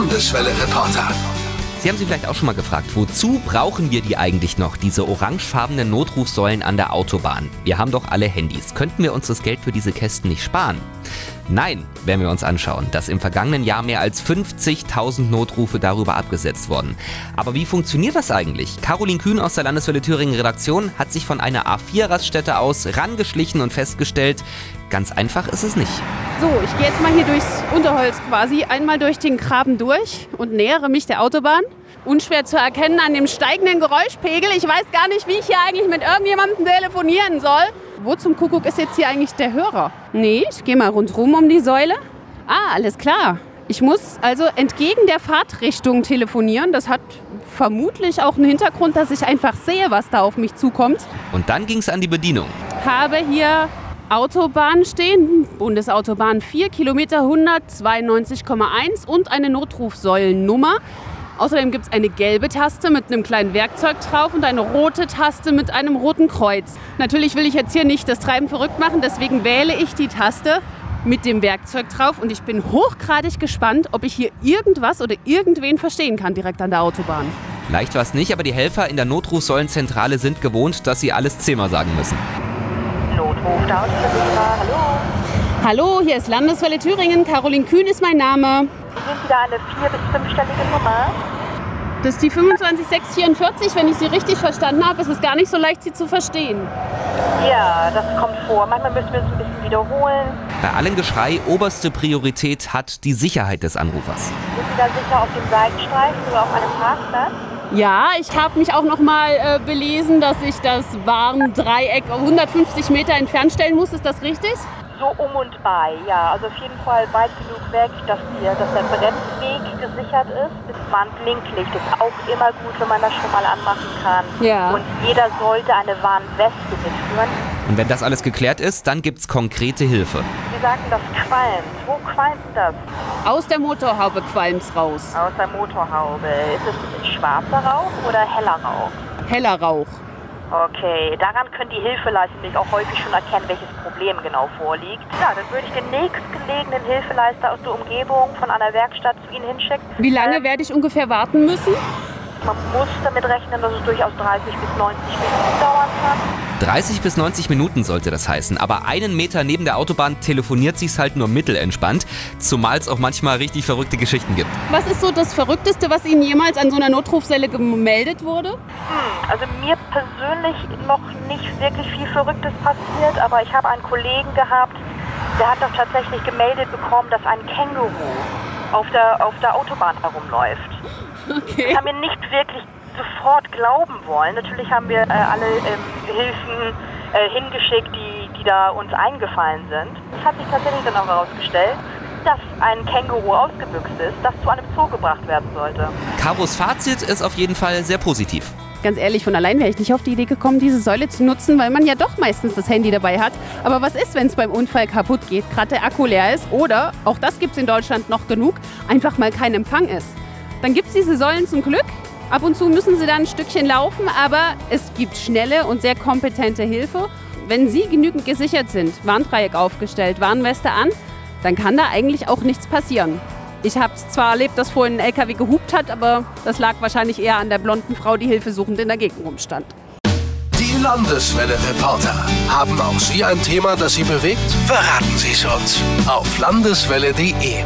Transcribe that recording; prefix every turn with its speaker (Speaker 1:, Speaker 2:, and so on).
Speaker 1: Landeswelle-Reporter.
Speaker 2: Sie haben sich vielleicht auch schon mal gefragt, wozu brauchen wir die eigentlich noch, diese orangefarbenen Notrufsäulen an der Autobahn? Wir haben doch alle Handys. Könnten wir uns das Geld für diese Kästen nicht sparen? Nein, werden wir uns anschauen, dass im vergangenen Jahr mehr als 50.000 Notrufe darüber abgesetzt wurden. Aber wie funktioniert das eigentlich? Caroline Kühn aus der Landeswelle Thüringen Redaktion hat sich von einer A4-Raststätte aus rangeschlichen und festgestellt, ganz einfach ist es nicht.
Speaker 3: So, ich gehe jetzt mal hier durchs Unterholz quasi, einmal durch den Graben durch und nähere mich der Autobahn. Unschwer zu erkennen an dem steigenden Geräuschpegel. Ich weiß gar nicht, wie ich hier eigentlich mit irgendjemandem telefonieren soll. Wo zum Kuckuck ist jetzt hier eigentlich der Hörer? Nee, ich gehe mal rundherum um die Säule. Ah, alles klar. Ich muss also entgegen der Fahrtrichtung telefonieren. Das hat vermutlich auch einen Hintergrund, dass ich einfach sehe, was da auf mich zukommt.
Speaker 2: Und dann ging es an die Bedienung.
Speaker 3: Habe hier Autobahn stehen, Bundesautobahn 4 Kilometer 192,1 und eine Notrufsäulennummer. Außerdem gibt es eine gelbe Taste mit einem kleinen Werkzeug drauf und eine rote Taste mit einem roten Kreuz. Natürlich will ich jetzt hier nicht das Treiben verrückt machen, deswegen wähle ich die Taste mit dem Werkzeug drauf und ich bin hochgradig gespannt, ob ich hier irgendwas oder irgendwen verstehen kann direkt an der Autobahn.
Speaker 2: Leicht war es nicht, aber die Helfer in der Notrufsäulenzentrale sind gewohnt, dass sie alles zehnmal sagen müssen.
Speaker 4: Notruf Autoversicherer, hallo.
Speaker 3: Hallo, hier ist Landeswelle Thüringen. Caroline Kühn ist mein Name.
Speaker 4: Sind Sie da eine vier- bis fünfstellige Nummer?
Speaker 3: Das ist die 25644, wenn ich Sie richtig verstanden habe. Es ist gar nicht so leicht, Sie zu verstehen.
Speaker 4: Ja, das kommt vor. Manchmal müssen wir es ein bisschen wiederholen.
Speaker 2: Bei allem Geschrei oberste Priorität hat die Sicherheit des Anrufers.
Speaker 4: Sind Sie da sicher auf dem Seitenstreifen oder auf einem Parkplatz?
Speaker 3: Ja, ich habe mich auch noch mal äh, belesen, dass ich das Warndreieck 150 Meter entfernt stellen muss. Ist das richtig?
Speaker 4: So um und bei, ja. Also auf jeden Fall weit genug weg, dass, wir, dass der Bremsweg gesichert ist. Das Warnblinklicht ist auch immer gut, wenn man das schon mal anmachen kann.
Speaker 3: Ja.
Speaker 4: Und jeder sollte eine Warnweste mitführen.
Speaker 2: Und wenn das alles geklärt ist, dann gibt's konkrete Hilfe.
Speaker 4: Sie sagten, das qualmt. Wo qualmt das?
Speaker 3: Aus der Motorhaube qualmt's raus.
Speaker 4: Aus der Motorhaube. Ist es schwarzer Rauch oder heller Rauch?
Speaker 3: Heller Rauch.
Speaker 4: Okay, daran können die Hilfeleiter nämlich auch häufig schon erkennen, welches Problem genau vorliegt. Ja, dann würde ich den nächstgelegenen Hilfeleister aus der Umgebung von einer Werkstatt zu Ihnen hinschicken.
Speaker 3: Wie lange werde ich ungefähr warten müssen?
Speaker 4: Man muss damit rechnen, dass es durchaus 30 bis 90 Minuten dauern.
Speaker 2: 30 bis 90 Minuten sollte das heißen, aber einen Meter neben der Autobahn telefoniert sich's halt nur mittelentspannt, zumal es auch manchmal richtig verrückte Geschichten gibt.
Speaker 3: Was ist so das Verrückteste, was Ihnen jemals an so einer Notrufselle gemeldet wurde?
Speaker 4: Also mir persönlich noch nicht wirklich viel Verrücktes passiert, aber ich habe einen Kollegen gehabt, der hat doch tatsächlich gemeldet bekommen, dass ein Känguru auf der, auf der Autobahn herumläuft.
Speaker 3: Okay.
Speaker 4: Das haben wir nicht wirklich sofort glauben wollen. Natürlich haben wir äh, alle ähm, Hilfen äh, hingeschickt, die, die da uns eingefallen sind. Es hat sich tatsächlich dann auch herausgestellt, dass ein Känguru ausgebüxt ist, das zu einem Zoo gebracht werden sollte.
Speaker 2: Caros Fazit ist auf jeden Fall sehr positiv.
Speaker 3: Ganz ehrlich, von allein wäre ich nicht auf die Idee gekommen, diese Säule zu nutzen, weil man ja doch meistens das Handy dabei hat. Aber was ist, wenn es beim Unfall kaputt geht, gerade der Akku leer ist oder, auch das gibt es in Deutschland noch genug, einfach mal kein Empfang ist? Dann gibt es diese Säulen zum Glück. Ab und zu müssen sie dann ein Stückchen laufen, aber es gibt schnelle und sehr kompetente Hilfe. Wenn Sie genügend gesichert sind, Warndreieck aufgestellt, Warnweste an, dann kann da eigentlich auch nichts passieren. Ich habe zwar erlebt, dass vorhin ein LKW gehupt hat, aber das lag wahrscheinlich eher an der blonden Frau, die hilfesuchend in der Gegend rumstand.
Speaker 1: Die Landeswelle-Reporter. Haben auch Sie ein Thema, das Sie bewegt? Verraten Sie es uns auf landeswelle.de.